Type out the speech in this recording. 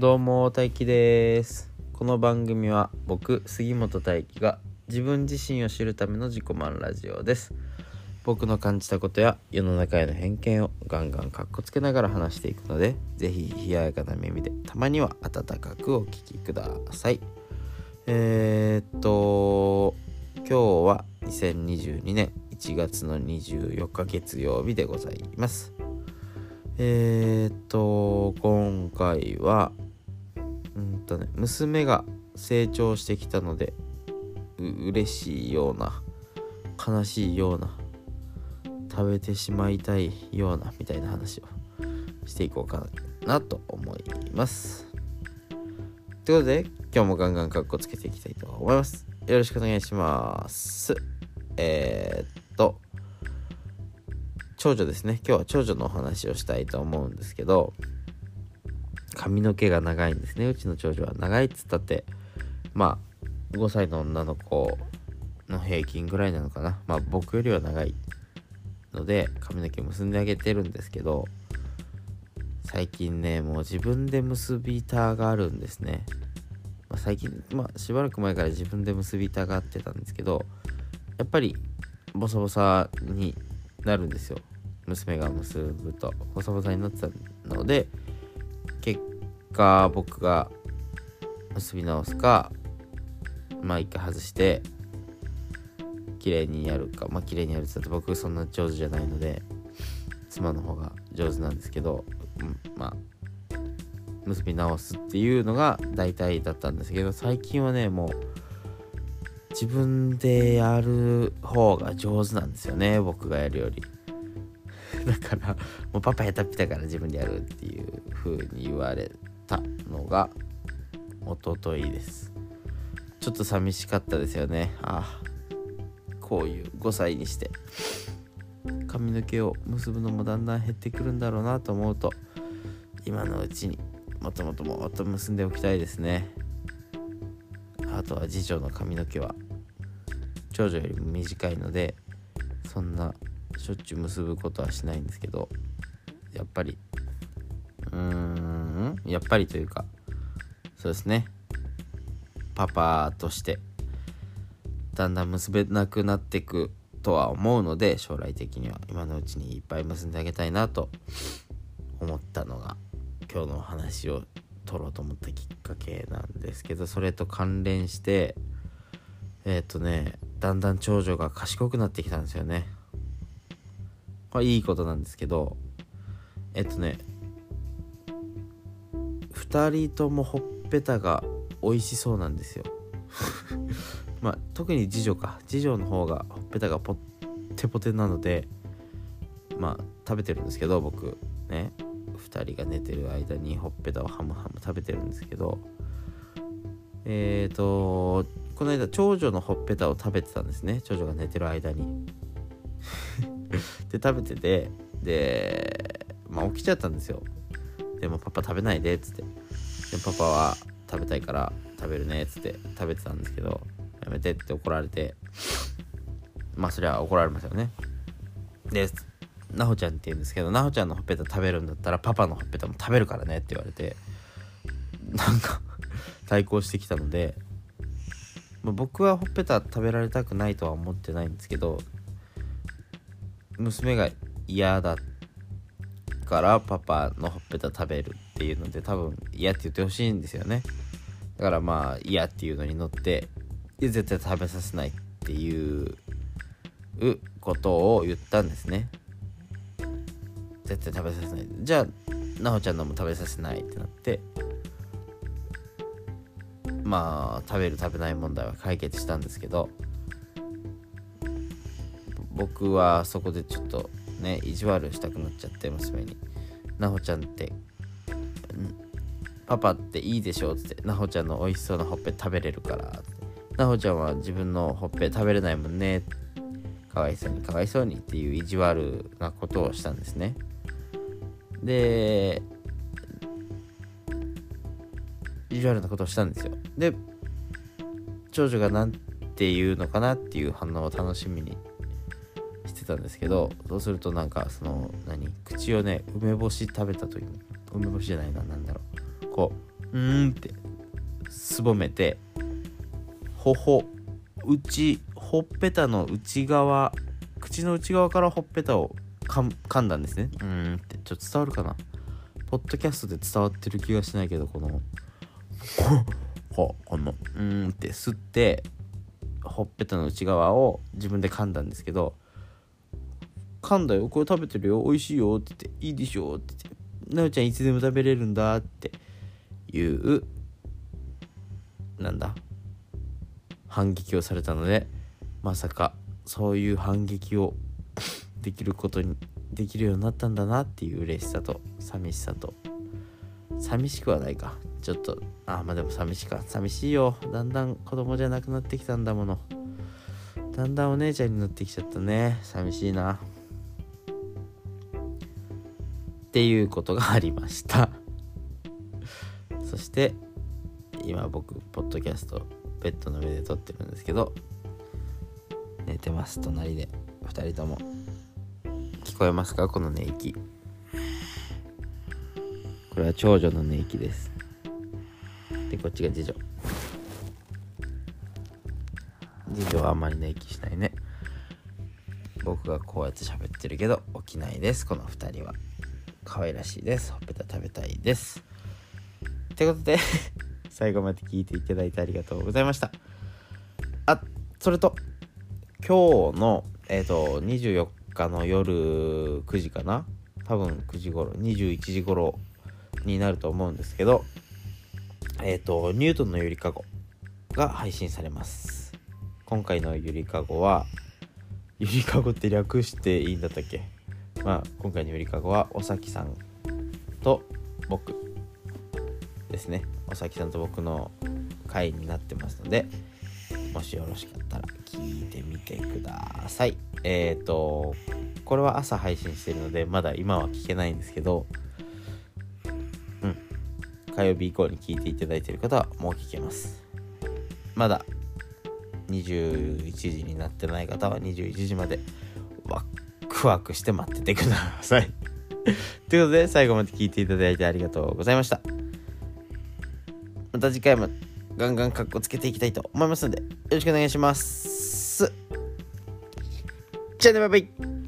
どうも大輝です。この番組は僕杉本大輝が自分自身を知るための自己満ラジオです。僕の感じたことや世の中への偏見をガンガンかっこつけながら話していくのでぜひ冷ややかな耳でたまには温かくお聞きください。えー、っと今日は2022年1月の24日月曜日でございます。えー、っと今回はうんとね。娘が成長してきたのでう嬉しいような悲しいような食べてしまいたいようなみたいな話をしていこうかなと思います。ということで今日もガンガンカッコつけていきたいと思います。よろしくお願いします。えー、っと長女ですね。今日は長女のお話をしたいと思うんですけど髪の毛が長いんですね。うちの長女は。長いっつったってまあ5歳の女の子の平均ぐらいなのかな。まあ僕よりは長いので髪の毛結んであげてるんですけど最近ねもう自分で結びたがあるんですね、まあ、最近まあしばらく前から自分で結びたがってたんですけどやっぱりボサボサになるんですよ。娘が結ぶと。ボサボサになってたので結果僕が結び直すかまあ一回外して綺麗にやるかまあ綺麗にやるって言ったら僕そんな上手じゃないので妻の方が上手なんですけど、うん、まあ結び直すっていうのが大体だったんですけど最近はねもう自分でやる方が上手なんですよね僕がやるより。だからもうパパ下手っぴだから自分でやるっていう風に言われたのが一昨日です。ちょっと寂しかったですよね。ああこういう5歳にして。髪の毛を結ぶのもだんだん減ってくるんだろうなと思うと今のうちにもともともっと結んでおきたいですね。あとは次女の髪の毛は長女よりも短いのでそんなしょっちゅう結ぶことはしないんですけどやっぱりうーんやっぱりというかそうですね。パパとしてだんだん結べなくなっていくとは思うので将来的には今のうちにいっぱい結んであげたいなと思ったのが今日のお話を取ろうと思ったきっかけなんですけどそれと関連してえっ、ー、とねだんだん長女が賢くなってきたんですよね。これいいことなんですけどえっとね2人ともほっぺたが美味しそうなんですよ。まあ特に次女か。次女の方がほっぺたがポッテポテなのでまあ食べてるんですけど僕ね。2人が寝てる間にほっぺたをハムハム食べてるんですけど。えっ、ー、とこの間長女のほっぺたを食べてたんですね。長女が寝てる間に。で食べてて。でまあ起きちゃったんですよ。でもパパ食べないでっつって。でパパは食べたいから食べるねっつって食べてたんですけどやめてって怒られてまあそりゃ怒られますよね。でなほちゃんって言うんですけどなほちゃんのほっぺた食べるんだったらパパのほっぺたも食べるからねって言われてなんか対抗してきたので、まあ、僕はほっぺた食べられたくないとは思ってないんですけど娘が嫌だからパパのほっぺた食べるっていうので多分嫌って言ってほしいんですよね。だからまあ嫌っていうのに乗って絶対食べさせないっていうことを言ったんですね。絶対食べさせない。じゃあなほちゃんのも食べさせないってなってまあ食べる食べない問題は解決したんですけど僕はそこでちょっとね意地悪したくなっちゃって娘に「なほちゃんってパパっていいでしょ」っつって「なほちゃんの美味しそうなほっぺ食べれるから」「なほちゃんは自分のほっぺ食べれないもんね」かわいそうにかわいそうにっていう意地悪なことをしたんですね。で意地悪なことをしたんですよ。で長女が何て言うのかなっていう反応を楽しみにしてたんですけどそうするとなんかその何？口をね梅干し食べたという梅干しじゃないな何だろう。こうーんってすぼめて頬内ほっぺたの内側口の内側からほっぺたを噛んだんですね。うーんってちょっと伝わるかな。ポッドキャストで伝わってる気がしないけどこのここのうーんって吸ってほっぺたの内側を自分で噛んだんですけど噛んだよ。これ食べてるよ。美味しいよ。って言っていいでしょ。って言ってなおちゃんいつでも食べれるんだ。っていうなんだ？反撃をされたのでまさかそういう反撃を できることにできるようになったんだなっていう嬉しさと寂しさと。寂しくはないか。ちょっとあまあでも寂しいか。寂しいよ。だんだん子供じゃなくなってきたんだもの。だんだんお姉ちゃんになってきちゃったね。寂しいな。っていうことがありました。して今僕ポッドキャストベッドの上で撮ってるんですけど寝てます隣で。2人とも。聞こえますか？この寝息。これは長女の寝息です。でこっちが次女。次女はあんまり寝息しないね。僕がこうやって喋ってるけど起きないです。この2人は。可愛らしいです。ほっぺた食べたいです。ってことで 最後まで聞いていただいてありがとうございました。あそれと今日のえっ、ー、と24日の夜9時かな？多分9時頃21時頃になると思うんですけどえっ、ー、とニュートンのゆりかごが配信されます。今回のゆりかごはゆりかごって略していいんだったっけ？まあ今回のゆりかごはおさきさんと僕。ですね。おさきさんと僕の回になってますのでもしよろしかったら聞いてみてください。えっ、ー、とこれは朝配信してるのでまだ今は聞けないんですけどうん。火曜日以降に聞いていただいてる方はもう聞けます。まだ21時になってない方は21時までワックワクして待っててください。ということで最後まで聞いていただいてありがとうございました。また次回もガンガンカッコつけていきたいと思いますのでよろしくお願いします。じゃあねバイバイ。